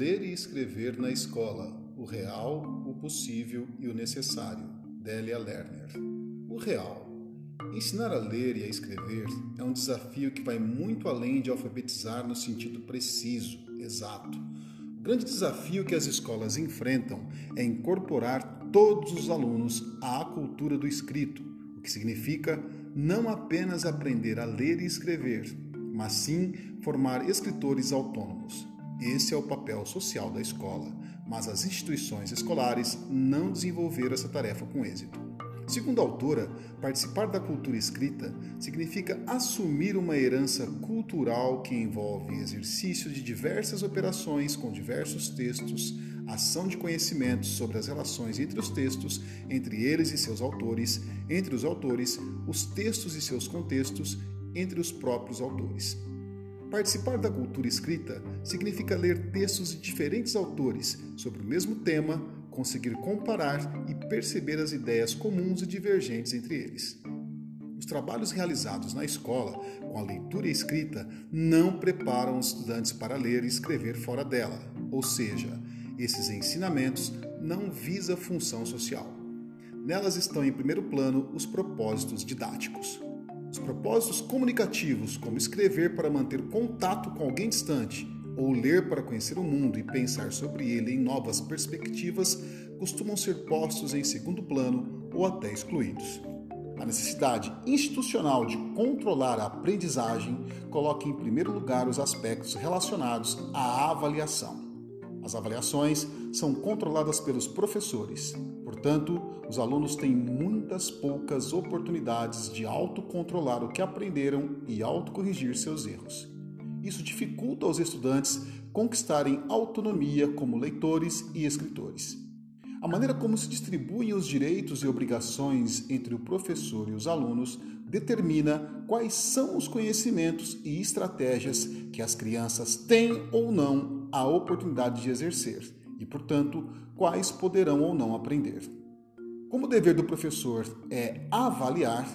Ler e escrever na escola: o real, o possível e o necessário. Délia Lerner. O real. Ensinar a ler e a escrever é um desafio que vai muito além de alfabetizar no sentido preciso, exato. O grande desafio que as escolas enfrentam é incorporar todos os alunos à cultura do escrito, o que significa não apenas aprender a ler e escrever, mas sim formar escritores autônomos. Esse é o papel social da escola, mas as instituições escolares não desenvolveram essa tarefa com êxito. Segundo a autora, participar da cultura escrita significa assumir uma herança cultural que envolve exercício de diversas operações com diversos textos, ação de conhecimentos sobre as relações entre os textos, entre eles e seus autores, entre os autores, os textos e seus contextos, entre os próprios autores. Participar da cultura escrita significa ler textos de diferentes autores sobre o mesmo tema, conseguir comparar e perceber as ideias comuns e divergentes entre eles. Os trabalhos realizados na escola com a leitura e escrita não preparam os estudantes para ler e escrever fora dela, ou seja, esses ensinamentos não visam função social. Nelas estão em primeiro plano os propósitos didáticos. Os propósitos comunicativos, como escrever para manter contato com alguém distante, ou ler para conhecer o mundo e pensar sobre ele em novas perspectivas, costumam ser postos em segundo plano ou até excluídos. A necessidade institucional de controlar a aprendizagem coloca em primeiro lugar os aspectos relacionados à avaliação. As avaliações são controladas pelos professores, portanto, os alunos têm muitas poucas oportunidades de autocontrolar o que aprenderam e autocorrigir seus erros. Isso dificulta aos estudantes conquistarem autonomia como leitores e escritores. A maneira como se distribuem os direitos e obrigações entre o professor e os alunos determina quais são os conhecimentos e estratégias que as crianças têm ou não a oportunidade de exercer e, portanto, quais poderão ou não aprender. Como o dever do professor é avaliar,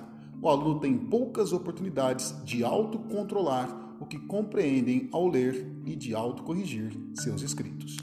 o aluno tem poucas oportunidades de autocontrolar o que compreendem ao ler e de autocorrigir seus escritos.